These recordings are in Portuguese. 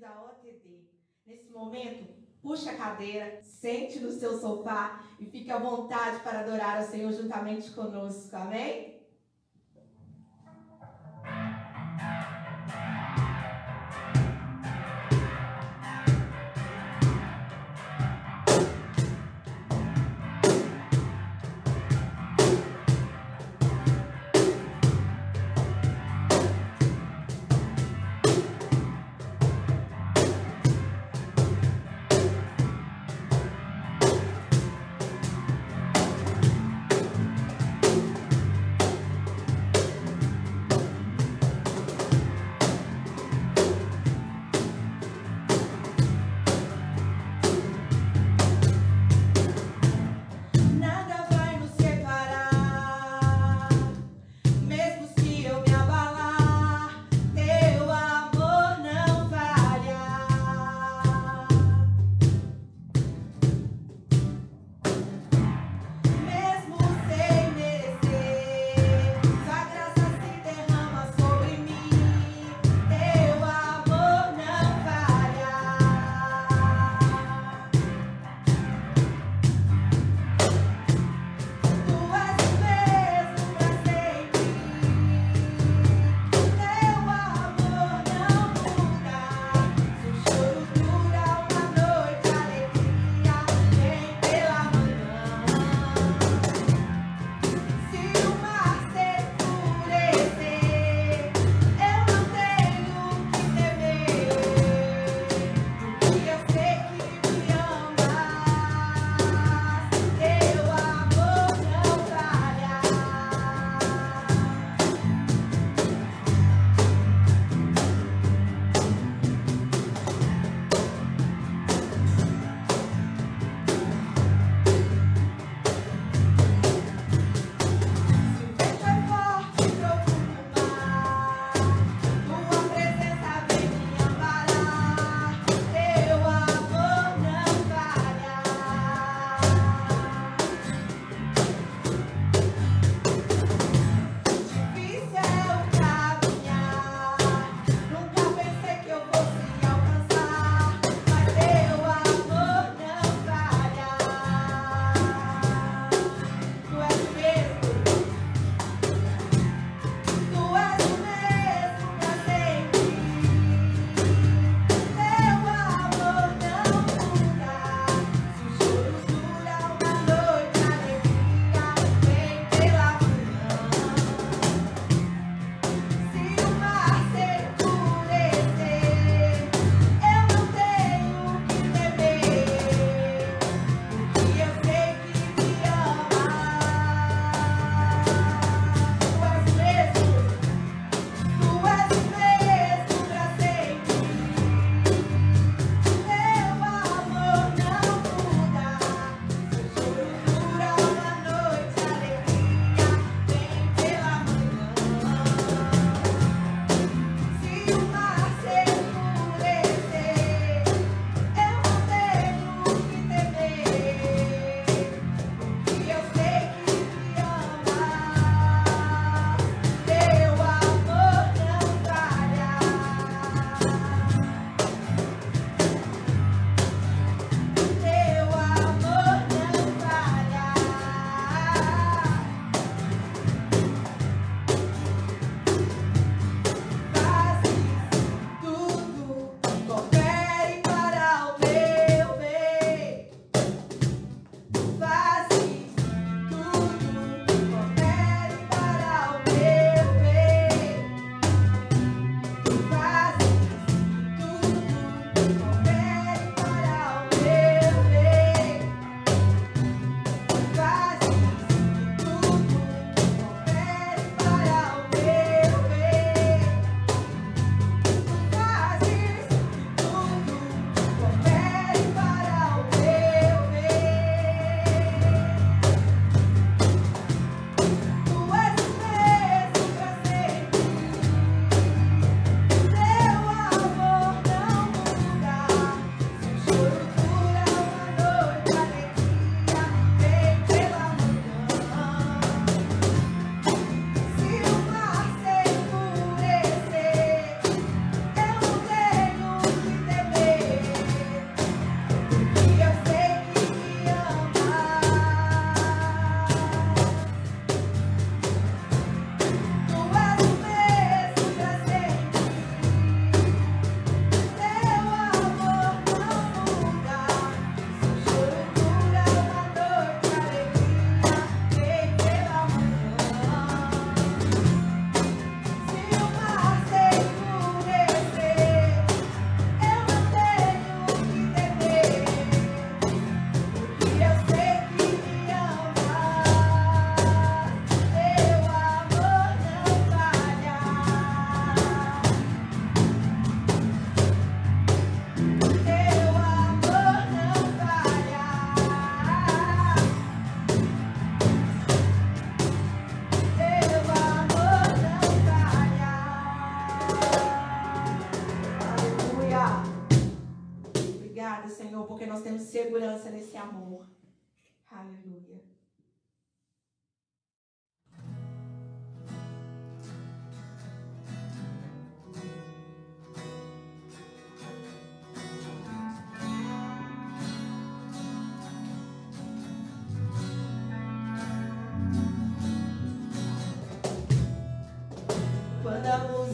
da OTD. Nesse momento, puxe a cadeira, sente no seu sofá e fique à vontade para adorar o Senhor juntamente conosco. Amém?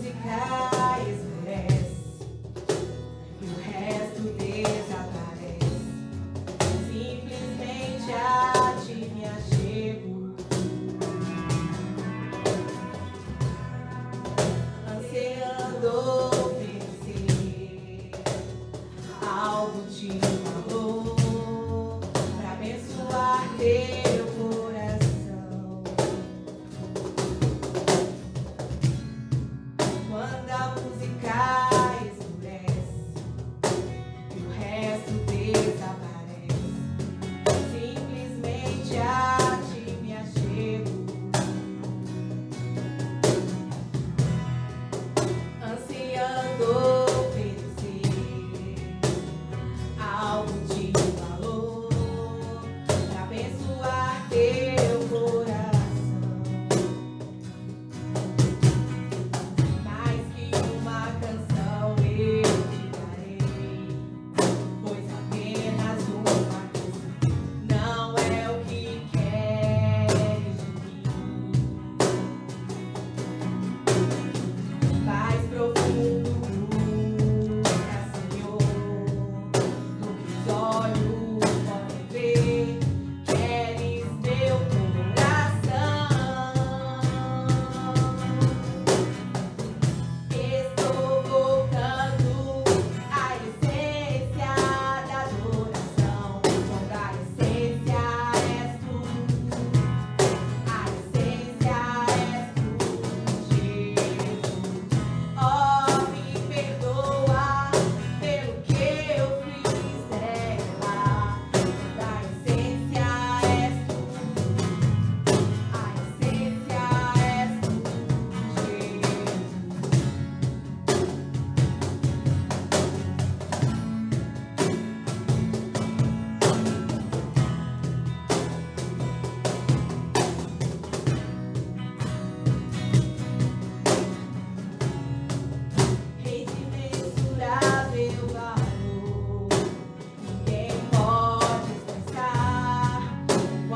A música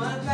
one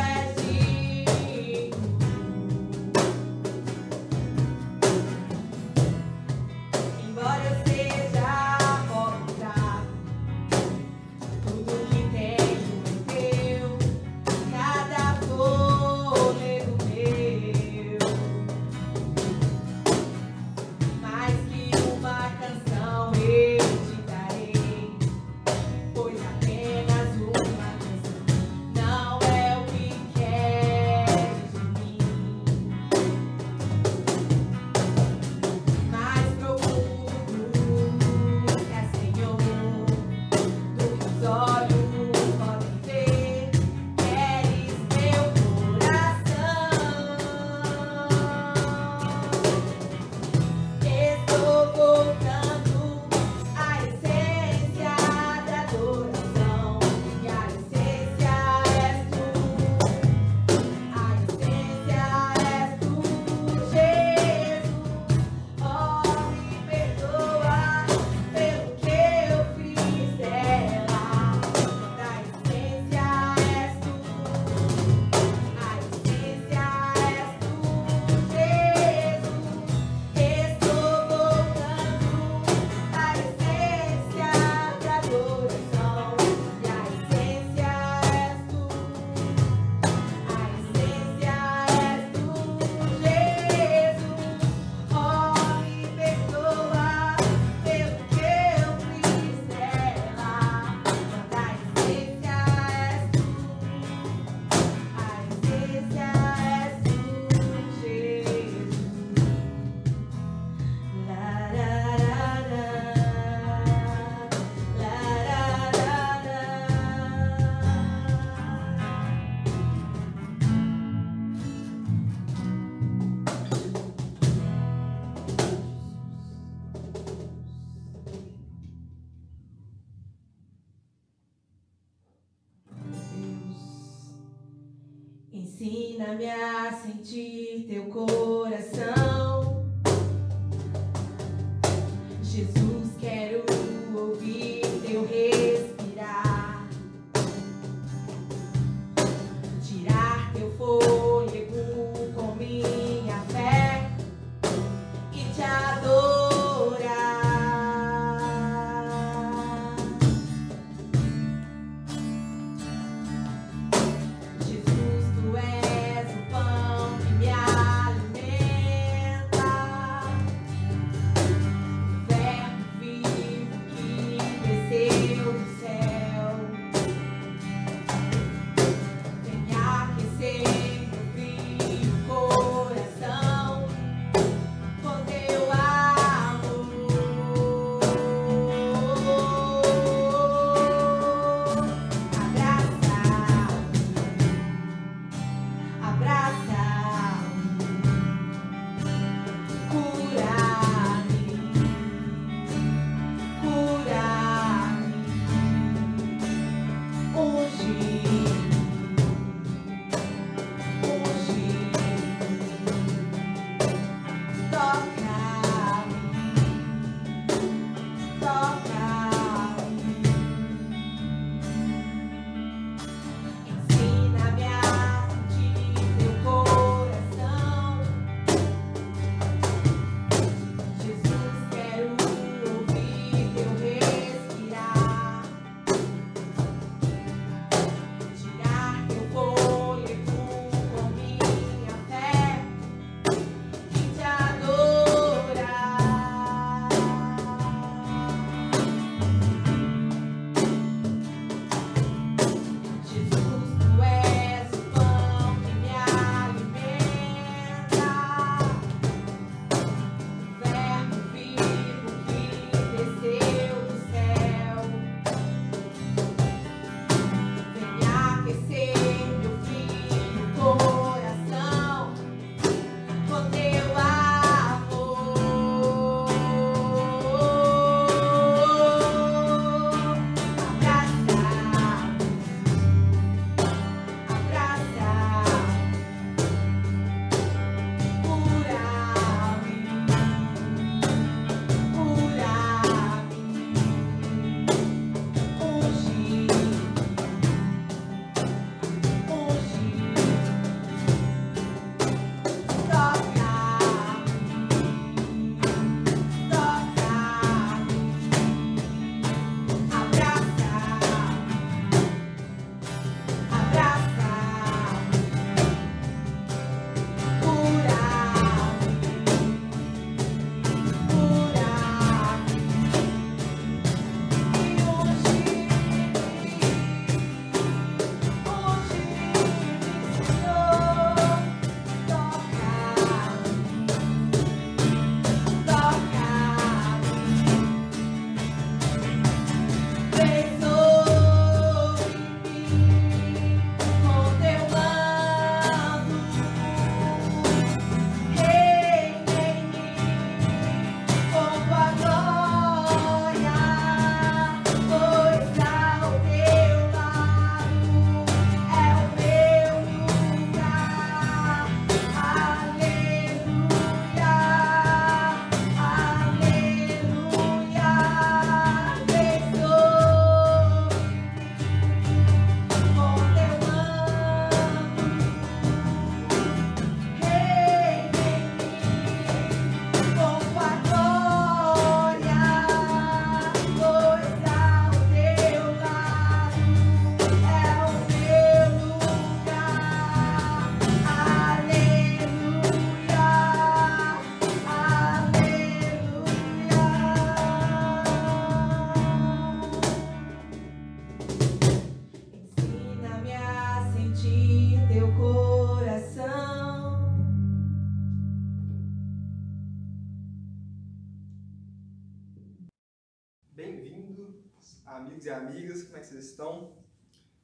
amigas, como é que vocês estão?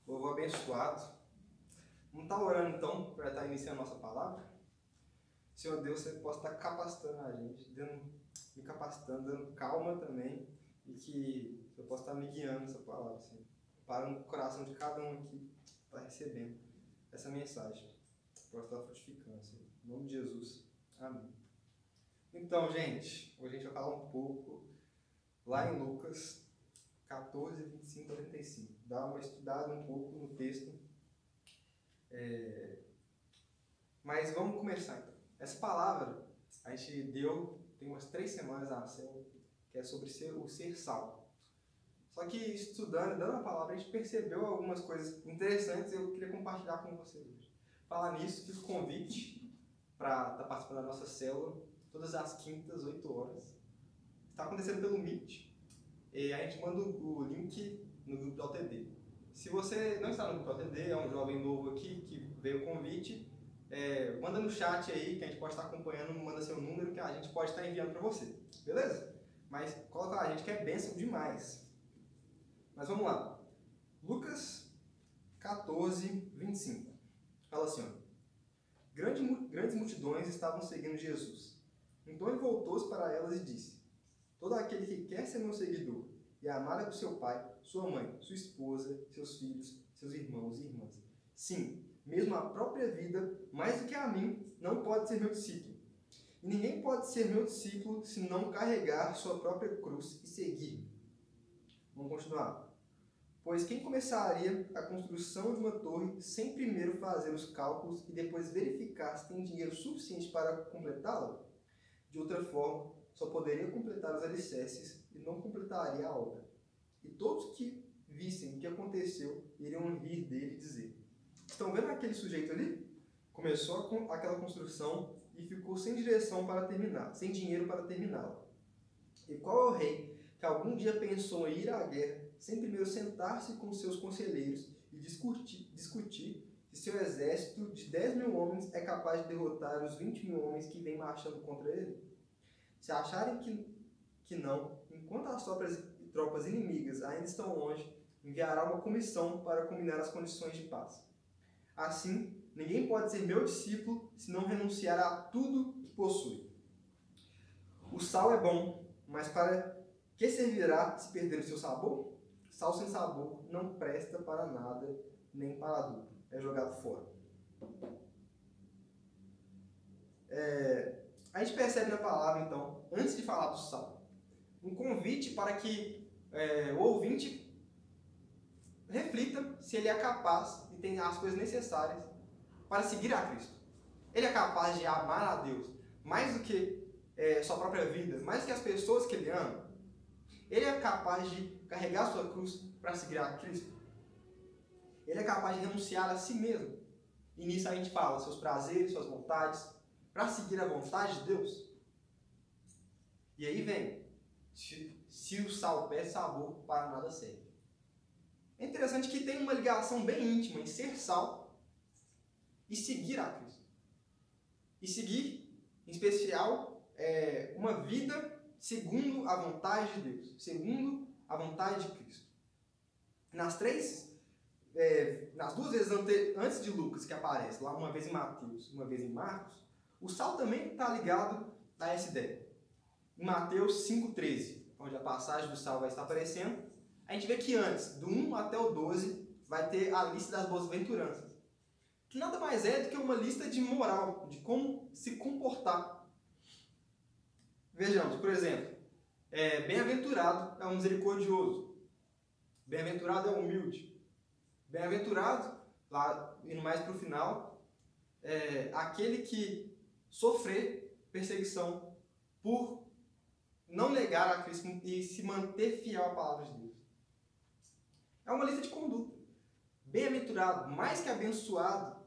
Povo abençoado. Vamos estar orando então para estar iniciando a nossa palavra? Senhor Deus, você possa estar capacitando a gente, dando, me capacitando, dando calma também, e que eu possa estar me guiando nessa palavra, Senhor, para o coração de cada um aqui está recebendo. essa mensagem. Possa estar frutificando. Em nome de Jesus. Amém. Então, gente, hoje a gente vai falar um pouco lá em Lucas 14, 25 a 35. Dá uma estudada um pouco no texto. É... Mas vamos começar então. Essa palavra a gente deu tem umas três semanas a ação que é sobre ser, o ser sal. Só que estudando, dando a palavra, a gente percebeu algumas coisas interessantes e eu queria compartilhar com vocês hoje. Falar nisso, fiz o convite para estar tá participando da nossa célula todas as quintas, 8 horas. Está acontecendo pelo Meet. E a gente manda o link no grupo do LTD. Se você não está no grupo do LTD, é um jovem novo aqui que veio o convite, é, manda no chat aí que a gente pode estar acompanhando, manda seu número que a gente pode estar enviando para você. Beleza? Mas coloca lá, a gente quer bênção demais. Mas vamos lá. Lucas 14, 25. Fala assim, ó. Grande, grandes multidões estavam seguindo Jesus. Então ele voltou-se para elas e disse: Todo aquele que quer ser meu seguidor e amar a seu pai, sua mãe, sua esposa, seus filhos, seus irmãos e irmãs. Sim, mesmo a própria vida, mais do que a mim, não pode ser meu discípulo. E ninguém pode ser meu discípulo se não carregar sua própria cruz e seguir. Vamos continuar. Pois quem começaria a construção de uma torre sem primeiro fazer os cálculos e depois verificar se tem dinheiro suficiente para completá-la? De outra forma, só poderia completar os alicerces e não completaria a obra. E todos que vissem o que aconteceu iriam rir dele e dizer: Estão vendo aquele sujeito ali? Começou aquela construção e ficou sem direção para terminar, sem dinheiro para terminá-la. E qual é o rei que algum dia pensou em ir à guerra sem primeiro sentar-se com seus conselheiros e discutir, discutir se seu exército de 10 mil homens é capaz de derrotar os 20 mil homens que vêm marchando contra ele? Se acharem que, que não, enquanto as tropas, tropas inimigas ainda estão longe, enviará uma comissão para combinar as condições de paz. Assim, ninguém pode ser meu discípulo se não renunciar a tudo que possui. O sal é bom, mas para que servirá se perder o seu sabor? Sal sem sabor não presta para nada, nem para adulto. É jogado fora. É, a gente percebe na palavra, então, antes de falar do sal, um convite para que é, o ouvinte reflita se ele é capaz e tem as coisas necessárias para seguir a Cristo. Ele é capaz de amar a Deus mais do que é, sua própria vida, mais do que as pessoas que ele ama. Ele é capaz de carregar sua cruz para seguir a Cristo. Ele é capaz de renunciar a si mesmo. E nisso a gente fala seus prazeres, suas vontades, para seguir a vontade de Deus. E aí vem, se, o sal perde sabor, para nada serve. É interessante que tem uma ligação bem íntima em ser sal e seguir a Cristo. E seguir, em especial, é, uma vida segundo a vontade de Deus, segundo a vontade de Cristo. Nas três, é, nas duas vezes ante, antes de Lucas que aparece, lá uma vez em Mateus, uma vez em Marcos, o sal também está ligado a essa ideia. Em Mateus 5,13, onde a passagem do sal vai estar aparecendo, a gente vê que antes, do 1 até o 12, vai ter a lista das boas-aventuranças. Que nada mais é do que uma lista de moral, de como se comportar. Vejamos, por exemplo, é, bem-aventurado é o misericordioso. Bem-aventurado é o humilde. Bem-aventurado, lá indo mais para o final, é aquele que sofrer perseguição por não negar a Cristo e se manter fiel à palavra de Deus. É uma lista de conduta. Bem-aventurado, mais que abençoado,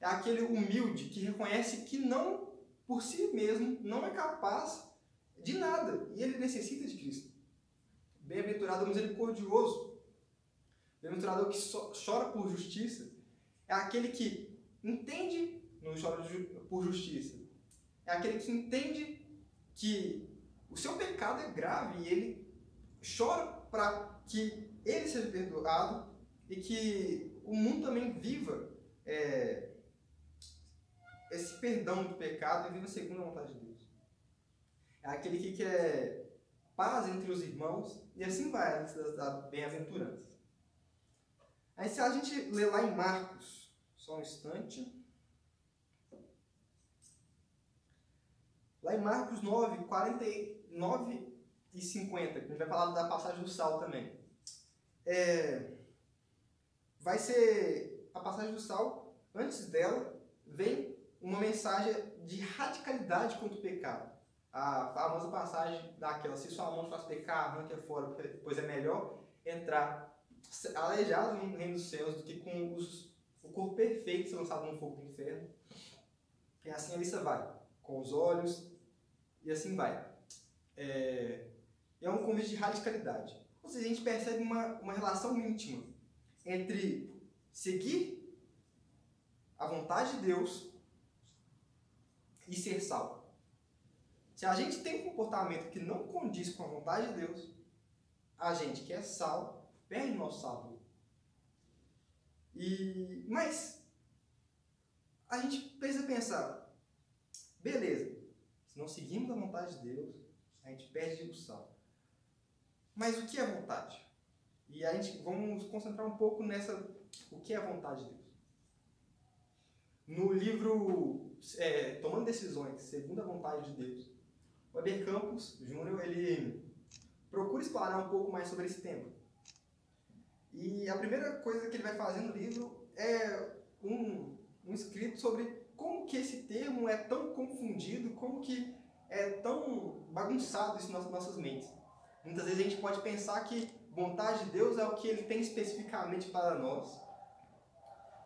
é aquele humilde que reconhece que não, por si mesmo, não é capaz de nada e ele necessita de Cristo. Bem-aventurado é o misericordioso. Bem-aventurado é o que chora por justiça. É aquele que entende, não chora por justiça. É aquele que entende que o seu pecado é grave e ele chora para que ele seja perdoado e que o mundo também viva é, esse perdão do pecado e viva segundo a vontade de Deus. É aquele que quer paz entre os irmãos e assim vai das bem-aventuranças. Aí se a gente ler lá em Marcos, Só um instante. Lá em Marcos 9, 49 e 50, a gente vai falar da passagem do sal também. É, vai ser a passagem do sal, antes dela, vem uma mensagem de radicalidade contra o pecado. A famosa passagem daquela, se sua mão faz pecar, arranca fora, pois é melhor entrar aleijado no reino dos céus do que com os, o corpo perfeito ser lançado no fogo do inferno. E assim a lista vai, com os olhos, e assim vai. É, é um convite de radicalidade. Ou seja, a gente percebe uma, uma relação íntima entre seguir a vontade de Deus e ser sal. Se a gente tem um comportamento que não condiz com a vontade de Deus, a gente que é sal perde o nosso sabor. E, mas a gente precisa pensar, beleza, se não seguimos a vontade de Deus, a gente perde o sal. Mas o que é vontade? E a gente vamos concentrar um pouco nessa o que é a vontade de Deus. No livro é, Tomando Decisões, segundo a vontade de Deus, Weber Campos Júnior ele procura explorar um pouco mais sobre esse tema. E a primeira coisa que ele vai fazer no livro é um, um escrito sobre como que esse termo é tão confundido, como que é tão bagunçado isso nas nossas mentes. Muitas vezes a gente pode pensar que vontade de Deus é o que ele tem especificamente para nós.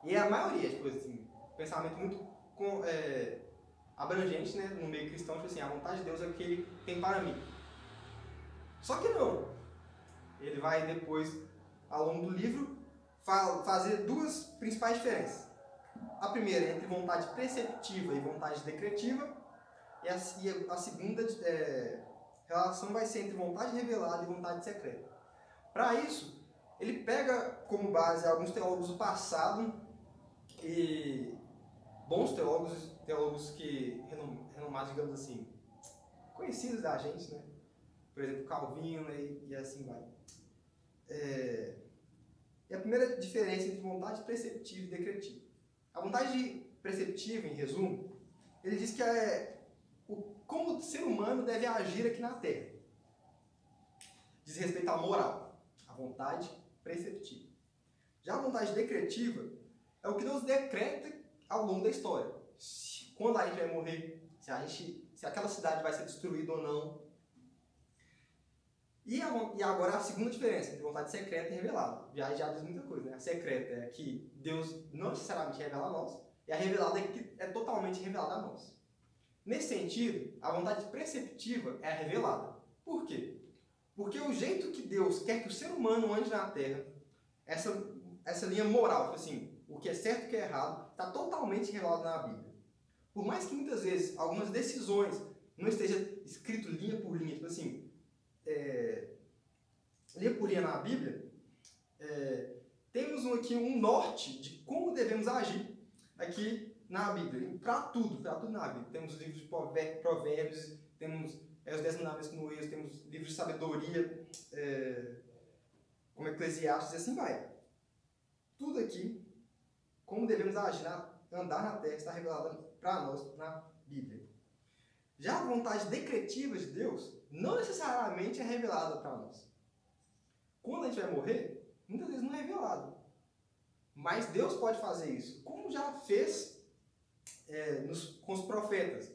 E é a maioria, tipo assim, pensamento muito com, é, abrangente né, no meio cristão, tipo assim, a vontade de Deus é o que ele tem para mim. Só que não. Ele vai depois, ao longo do livro, fa fazer duas principais diferenças. A primeira é entre vontade preceptiva e vontade decretiva, e a, e a segunda é, relação vai ser entre vontade revelada e vontade secreta. Para isso, ele pega como base alguns teólogos do passado e bons teólogos, teólogos que renomados, digamos assim, conhecidos da gente, né? Por exemplo, Calvino e, e assim vai. É, e a primeira diferença entre vontade preceptiva e decretiva. A vontade preceptiva, em resumo, ele diz que é como o ser humano deve agir aqui na Terra. Diz respeito à moral, a vontade preceptiva. Já a vontade decretiva é o que Deus decreta ao longo da história. Se, quando a gente vai morrer, se, a gente, se aquela cidade vai ser destruída ou não. E, a, e agora a segunda diferença entre vontade secreta e revelada. Já, já diz muita coisa, né? A secreta é que Deus não necessariamente revela a nós, e a revelada é que é totalmente revelada a nós. Nesse sentido, a vontade preceptiva é a revelada. Por quê? Porque o jeito que Deus quer que o ser humano ande na Terra, essa, essa linha moral, tipo assim, o que é certo e o que é errado, está totalmente revelado na Bíblia. Por mais que muitas vezes algumas decisões não esteja escrito linha por linha, tipo assim, é, linha por linha na Bíblia, é, temos aqui um norte de como devemos agir aqui na Bíblia, para tudo, para tudo na Bíblia. Temos livros de provérbios, temos é, os Dez Mandamentos no Êxodo, temos livros de sabedoria, é, como Eclesiastes e assim vai. Tudo aqui como devemos agir, andar na terra, está revelada para nós na Bíblia. Já a vontade decretiva de Deus não necessariamente é revelada para nós. Quando a gente vai morrer, muitas vezes não é revelado. Mas Deus pode fazer isso, como já fez é, nos, com os profetas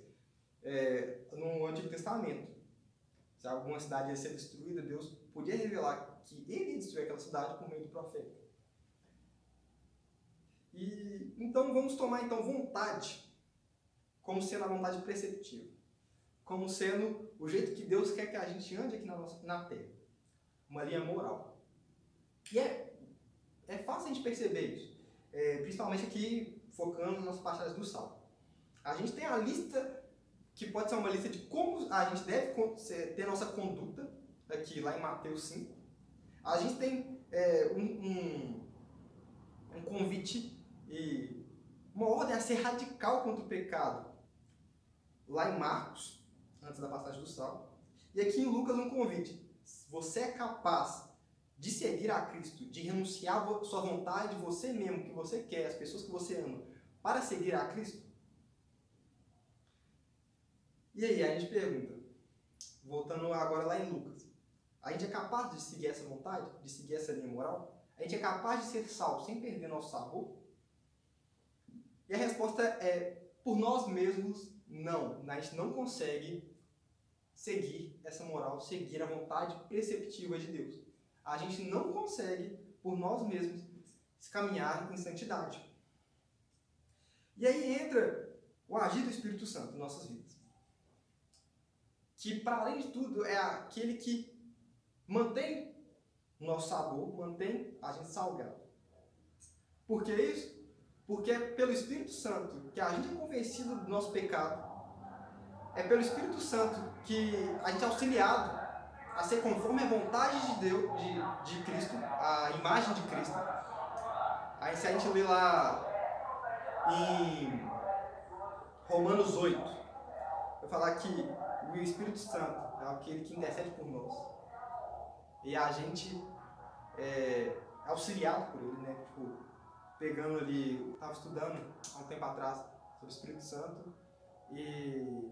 é, no Antigo Testamento. Se alguma cidade ia ser destruída, Deus podia revelar que ele ia destruir aquela cidade por meio do profeta. E então vamos tomar então vontade como sendo a vontade preceptiva, como sendo o jeito que Deus quer que a gente ande aqui na, nossa, na Terra, uma linha moral. E é, é fácil a gente perceber isso, é, principalmente aqui focando nas passagens do Sal. A gente tem a lista que pode ser uma lista de como a gente deve ter nossa conduta, aqui lá em Mateus 5. A gente tem é, um, um, um convite e uma ordem a ser radical contra o pecado. Lá em Marcos, antes da passagem do sal. E aqui em Lucas um convite. Você é capaz de seguir a Cristo, de renunciar a sua vontade, você mesmo, que você quer, as pessoas que você ama, para seguir a Cristo? E aí, a gente pergunta, voltando agora lá em Lucas, a gente é capaz de seguir essa vontade, de seguir essa linha moral? A gente é capaz de ser salvo sem perder nosso sabor? E a resposta é, por nós mesmos, não. A gente não consegue seguir essa moral, seguir a vontade preceptiva de Deus. A gente não consegue, por nós mesmos, caminhar em santidade. E aí entra o agir do Espírito Santo em nossas vidas. Que, para além de tudo, é aquele que mantém o nosso sabor, mantém a gente salgado. Por que isso? Porque é pelo Espírito Santo que a gente é convencido do nosso pecado é pelo Espírito Santo que a gente é auxiliado a ser conforme a vontade de Deus, de, de Cristo, a imagem de Cristo. Aí se a gente lê lá em Romanos 8, vai falar que o Espírito Santo é aquele que intercede por nós. E a gente é auxiliado por ele, né? Tipo, pegando ali, estava estudando há um tempo atrás sobre o Espírito Santo e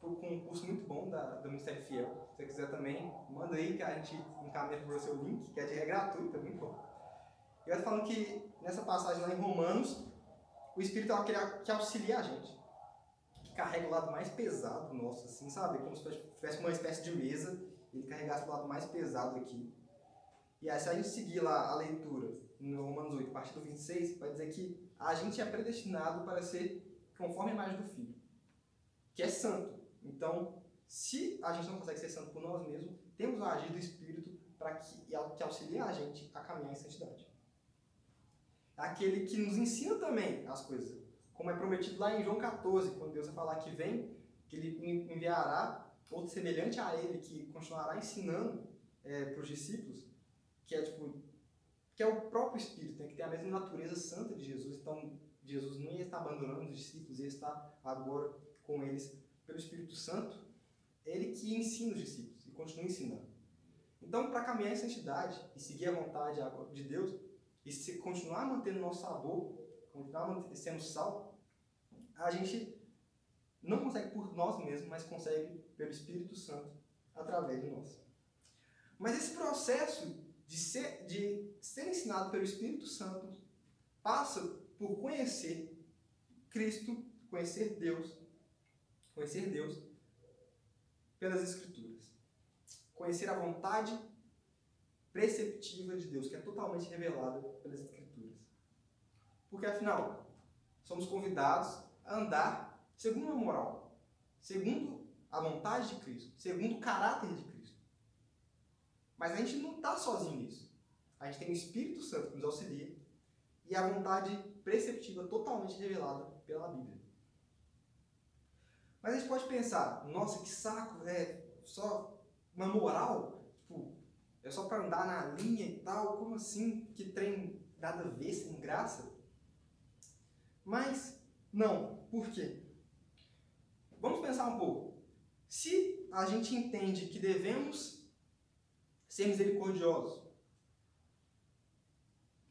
com um curso muito bom da, do Ministério Fiel. Se você quiser também, manda aí que a gente encaminha para você o link, que é é gratuito, é muito bom. E vai falando que nessa passagem lá em Romanos, o Espírito é aquele que auxilia a gente, carrega o lado mais pesado nosso, assim, sabe? Como se tivesse uma espécie de mesa, ele carregasse o lado mais pesado aqui. E aí, se a gente seguir lá a leitura no Romanos 8, a partir do 26, vai dizer que a gente é predestinado para ser conforme a imagem do Filho, que é santo. Então, se a gente não consegue ser santo por nós mesmos, temos o agir do Espírito para que, que auxilie a gente a caminhar em santidade. Aquele que nos ensina também as coisas, como é prometido lá em João 14, quando Deus vai falar que vem, que Ele enviará outro semelhante a Ele, que continuará ensinando é, para os discípulos, que é tipo que é o próprio Espírito, né, que tem a mesma natureza santa de Jesus. Então, Jesus não ia estar abandonando os discípulos, ia estar agora com eles pelo Espírito Santo, é ele que ensina os discípulos e continua ensinando. Então, para caminhar em santidade e seguir a vontade de Deus e se continuar mantendo nosso sabor, continuar sendo sal, a gente não consegue por nós mesmos, mas consegue pelo Espírito Santo através de nós. Mas esse processo de ser, de ser ensinado pelo Espírito Santo passa por conhecer Cristo, conhecer Deus Conhecer Deus pelas Escrituras. Conhecer a vontade preceptiva de Deus, que é totalmente revelada pelas Escrituras. Porque, afinal, somos convidados andar segundo a moral, segundo a vontade de Cristo, segundo o caráter de Cristo. Mas a gente não está sozinho nisso. A gente tem o Espírito Santo que nos auxilia e a vontade preceptiva totalmente revelada pela Bíblia. Mas a gente pode pensar, nossa, que saco, é só uma moral? Tipo, é só para andar na linha e tal? Como assim? Que trem nada a ver, sem graça? Mas, não. Por quê? Vamos pensar um pouco. Se a gente entende que devemos ser misericordiosos,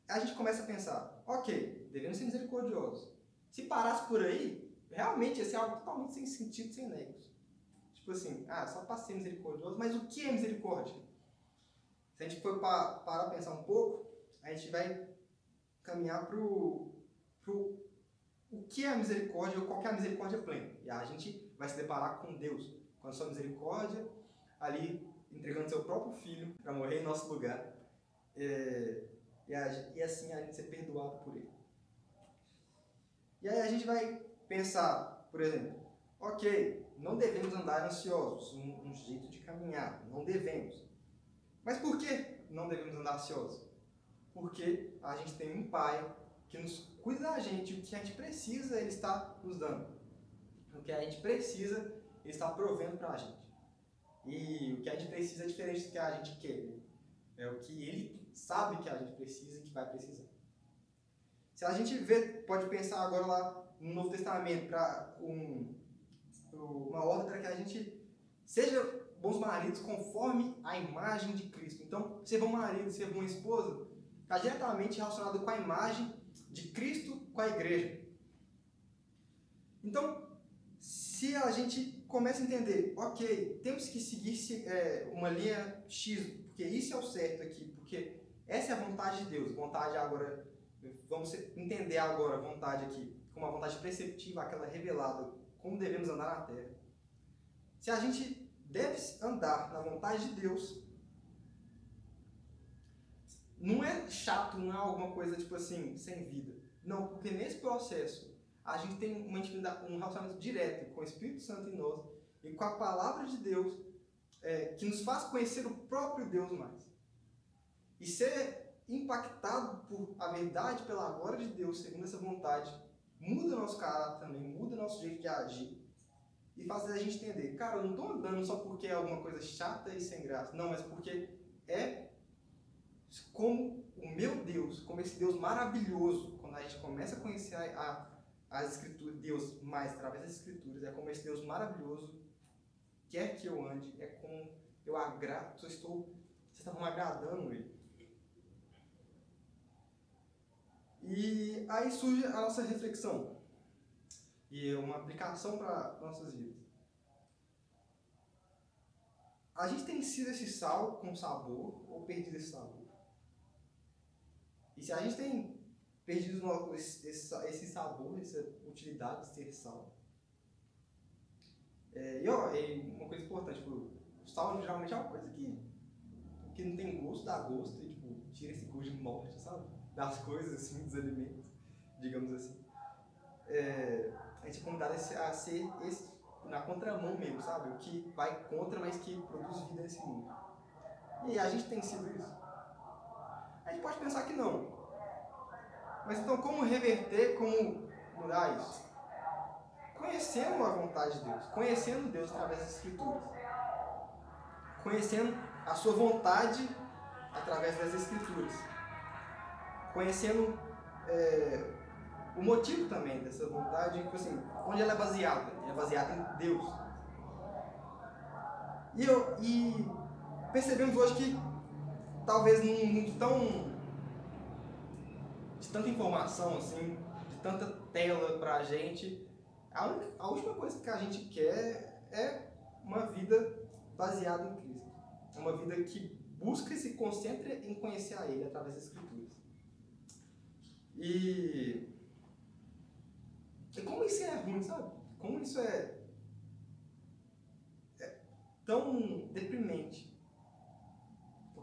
a gente começa a pensar, ok, devemos ser misericordiosos. Se parasse por aí, realmente esse é algo totalmente sem sentido, sem negos. Tipo assim, ah, só para ser misericordioso, mas o que é misericórdia? Se a gente for parar para pensar um pouco, a gente vai caminhar para o o que é a misericórdia ou qual é a misericórdia plena. E a gente vai se deparar com Deus, com a sua misericórdia, ali entregando seu próprio filho para morrer em nosso lugar. É, e, a, e assim a gente ser perdoado por ele. E aí a gente vai pensar, por exemplo, ok, não devemos andar ansiosos, um, um jeito de caminhar, não devemos. Mas por que não devemos andar ansiosos? Porque a gente tem um pai que nos cuida da gente, o que a gente precisa ele está nos dando. O que a gente precisa ele está provendo para a gente. E o que a gente precisa é diferente do que a gente quer. É o que ele sabe que a gente precisa e que vai precisar. Se a gente vê, pode pensar agora lá no Novo Testamento para um, uma ordem para que a gente seja bons maridos conforme a imagem de Cristo. Então, ser bom marido, ser boa esposa, está diretamente relacionado com a imagem de Cristo com a igreja. Então, se a gente começa a entender, ok, temos que seguir é, uma linha X, porque isso é o certo aqui, porque essa é a vontade de Deus. Vontade agora, vamos entender agora a vontade aqui, como uma vontade preceptiva, aquela revelada, como devemos andar na terra. Se a gente deve andar na vontade de Deus, não é chato, não é alguma coisa tipo assim, sem vida. Não, porque nesse processo a gente tem uma intimidade, um relacionamento direto com o Espírito Santo em nós e com a palavra de Deus é, que nos faz conhecer o próprio Deus mais. E ser impactado por a verdade, pela glória de Deus, segundo essa vontade, muda nosso caráter também, muda nosso jeito de agir e faz a gente entender, cara, eu não estou andando só porque é alguma coisa chata e sem graça, não, mas porque é como o meu Deus, como esse Deus maravilhoso, quando a gente começa a conhecer a, a as escrituras, Deus mais através das escrituras, é como esse Deus maravilhoso quer que eu ande, é como eu agrado, eu estou, vocês estavam agradando ele. E aí surge a nossa reflexão e uma aplicação para nossas vidas. A gente tem sido esse sal com sabor ou perdido esse sabor? E se a gente tem perdido esse, esse sabor, essa utilidade de ser sal. É, e ó, é uma coisa importante, tipo, o sal geralmente é uma coisa que, que não tem gosto, dá gosto e tipo, tira esse gosto de morte, sabe? Das coisas assim, dos alimentos, digamos assim. É, a gente é convidado a ser esse, na contramão mesmo, sabe? O que vai contra, mas que produz vida nesse mundo. E a gente tem sido isso. A gente pode pensar que não, mas então, como reverter, como mudar isso? Conhecendo a vontade de Deus, conhecendo Deus através das Escrituras, conhecendo a sua vontade através das Escrituras, conhecendo é, o motivo também dessa vontade, tipo assim, onde ela é baseada? Ela é baseada em Deus. E, eu, e percebemos hoje que talvez num mundo tão de tanta informação, assim, de tanta tela pra gente, a, única, a última coisa que a gente quer é uma vida baseada em Cristo. É uma vida que busca e se concentra em conhecer a Ele através das Escrituras. E, e como isso é ruim, sabe? Como isso é, é tão deprimente.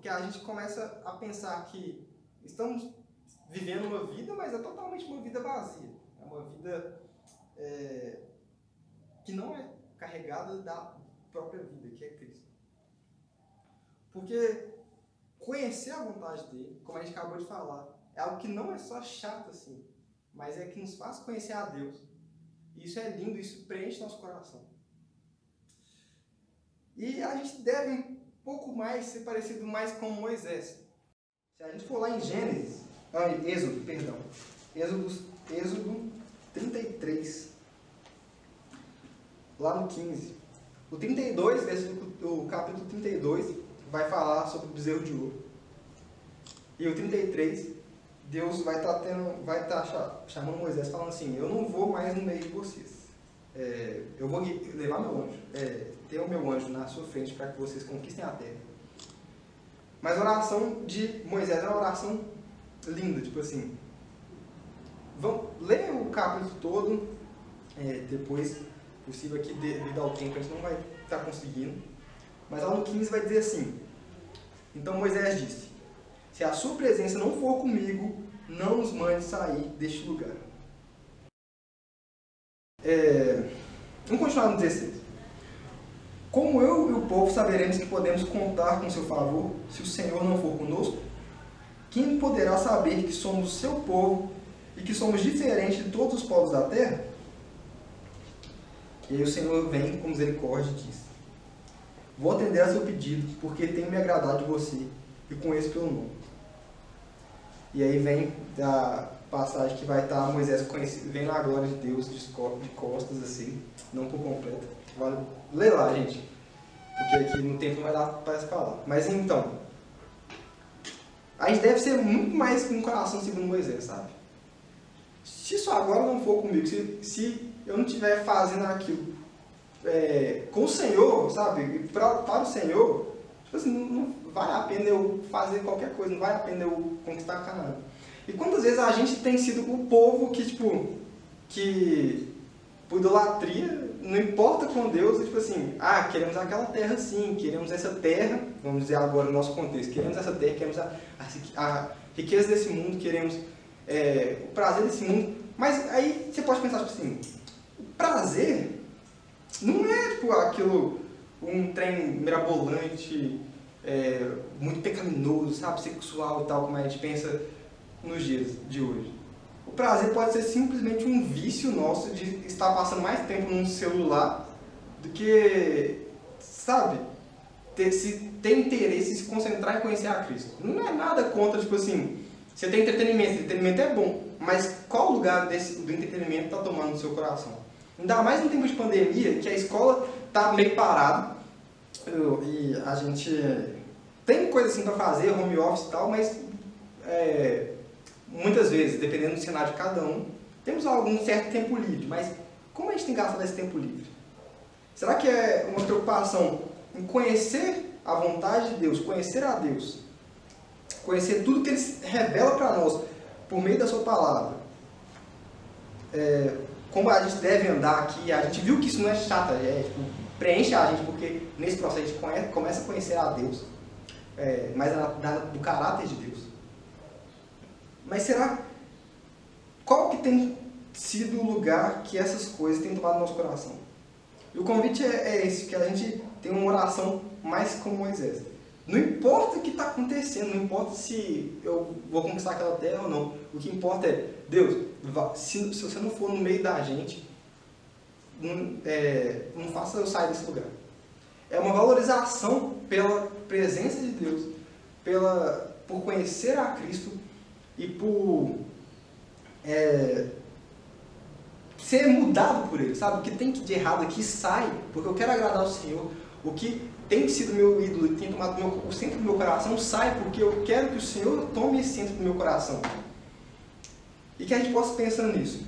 Porque a gente começa a pensar que estamos vivendo uma vida, mas é totalmente uma vida vazia. É uma vida é, que não é carregada da própria vida, que é Cristo. Porque conhecer a vontade dele, como a gente acabou de falar, é algo que não é só chato assim, mas é que nos faz conhecer a Deus. E isso é lindo, isso preenche nosso coração. E a gente deve pouco mais ser parecido mais com Moisés. Se a gente for lá em Gênesis, ah, Êxodo, perdão. Êxodo, Êxodo 33. Lá no 15. O 32, o capítulo 32, vai falar sobre o bezerro de ouro. E o 33, Deus vai estar tá tendo, vai estar tá chamando Moisés falando assim, eu não vou mais no meio de vocês. É, eu vou levar meu anjo, é, ter o meu anjo na sua frente para que vocês conquistem a terra. Mas a oração de Moisés é uma oração linda, tipo assim. Vamos ler o capítulo todo, é, depois, possível aqui, devido ao tempo, a gente não vai estar tá conseguindo. Mas lá no 15 vai dizer assim: Então Moisés disse: Se a sua presença não for comigo, não nos mande sair deste lugar. É, vamos continuar no 16. Como eu e o povo saberemos que podemos contar com seu favor se o Senhor não for conosco? Quem poderá saber que somos seu povo e que somos diferentes de todos os povos da terra? E aí o Senhor vem com misericórdia e diz: Vou atender a seu pedido, porque tenho me agradado de você e conheço pelo nome. E aí vem a passagem que vai estar Moisés conhecido, vem na glória de Deus de costas assim, não por completo. Vale ler lá, gente. porque aqui no tempo não vai dar para falar. Mas então, a gente deve ser muito mais com um coração segundo Moisés, sabe? Se isso agora não for comigo, se, se eu não estiver fazendo aquilo é, com o Senhor, sabe? Pra, para o Senhor, tipo assim, não, não vale a pena eu fazer qualquer coisa, não vale a pena eu conquistar Canaã. E quantas vezes a gente tem sido o povo que, tipo, que por idolatria, não importa com Deus, tipo assim, ah, queremos aquela terra sim, queremos essa terra, vamos dizer agora no nosso contexto, queremos essa terra, queremos a, a, a riqueza desse mundo, queremos é, o prazer desse mundo. Mas aí você pode pensar, tipo assim, o prazer não é tipo aquilo, um trem mirabolante, é, muito pecaminoso, sabe, sexual e tal, como a gente pensa nos dias de hoje. O prazer pode ser simplesmente um vício nosso de estar passando mais tempo num celular do que, sabe, ter, se, ter interesse em se concentrar em conhecer a Cristo. Não é nada contra, tipo assim, você tem entretenimento, entretenimento é bom, mas qual lugar desse, do entretenimento está tomando no seu coração? Ainda mais no tempo de pandemia, que a escola está meio parada e a gente tem coisa assim para fazer, home office e tal, mas é, muitas vezes, dependendo do cenário de cada um, temos algum certo tempo livre, mas como a gente tem gastado esse tempo livre? Será que é uma preocupação em conhecer a vontade de Deus, conhecer a Deus, conhecer tudo que Ele revela para nós por meio da Sua palavra? É, como a gente deve andar aqui, a gente viu que isso não é chato, é, tipo, preenche a gente, porque nesse processo a gente conhece, começa a conhecer a Deus, é, mais do caráter de Deus. Mas será qual que tem sido o lugar que essas coisas têm tomado no nosso coração? E o convite é, é esse, que a gente tem uma oração mais como Moisés. Não importa o que está acontecendo, não importa se eu vou conquistar aquela terra ou não. O que importa é, Deus, se, se você não for no meio da gente, não, é, não faça eu sair desse lugar. É uma valorização pela presença de Deus, pela, por conhecer a Cristo e por é, ser mudado por Ele, sabe? O que tem de errado aqui sai, porque eu quero agradar o Senhor. O que tem sido meu ídolo e tem tomado meu, o centro do meu coração sai, porque eu quero que o Senhor tome esse centro do meu coração. E que a gente possa pensar nisso.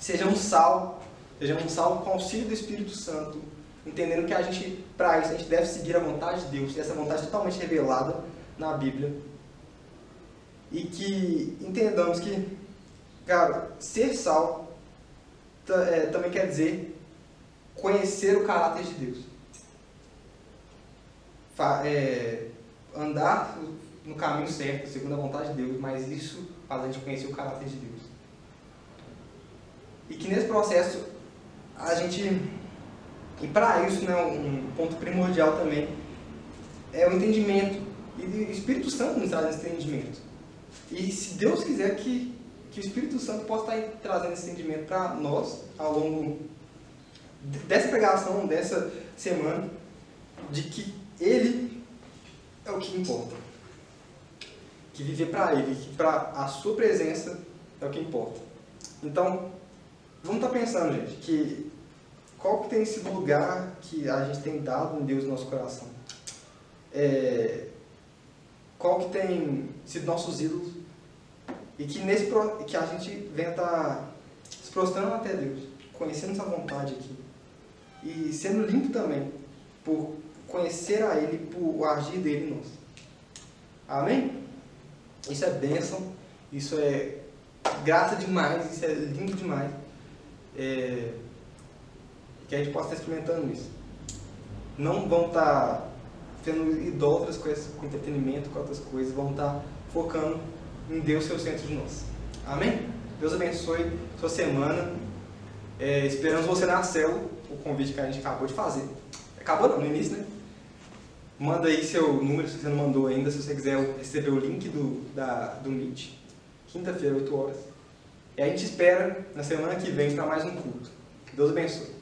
Seja um sal, seja um sal com auxílio do Espírito Santo, entendendo que a gente, para isso, a gente deve seguir a vontade de Deus, essa vontade totalmente revelada na Bíblia e que entendamos que, cara, ser sal é, também quer dizer conhecer o caráter de Deus. Fa, é, andar no caminho certo, segundo a vontade de Deus, mas isso faz a gente conhecer o caráter de Deus. E que nesse processo a gente, e para isso, né, um ponto primordial também, é o entendimento. E o Espírito Santo nos traz esse entendimento. E se Deus quiser que, que o Espírito Santo possa estar trazendo esse entendimento para nós ao longo dessa pregação, dessa semana, de que Ele é o que importa. Que viver para Ele, que para a Sua presença é o que importa. Então, vamos estar pensando, gente, que qual que tem o lugar que a gente tem dado em Deus no nosso coração? É, qual que tem sido nossos ídolos e que, nesse, que a gente venha estar tá se prostrando até Deus, conhecendo essa vontade aqui. E sendo limpo também, por conhecer a Ele, por agir dele em nós. Amém? Isso é bênção, isso é graça demais, isso é lindo demais. É, que a gente possa estar experimentando isso. Não vão estar tá tendo idólatras com, esse, com entretenimento, com outras coisas, vão estar tá focando em Deus ser o centro de nós. Amém? Deus abençoe sua semana. É, esperamos você na célula, o convite que a gente acabou de fazer. Acabou não, no início, né? Manda aí seu número se você não mandou ainda, se você quiser receber o link do, da, do Meet. Quinta-feira, 8 horas. E a gente espera na semana que vem para mais um culto. Deus abençoe.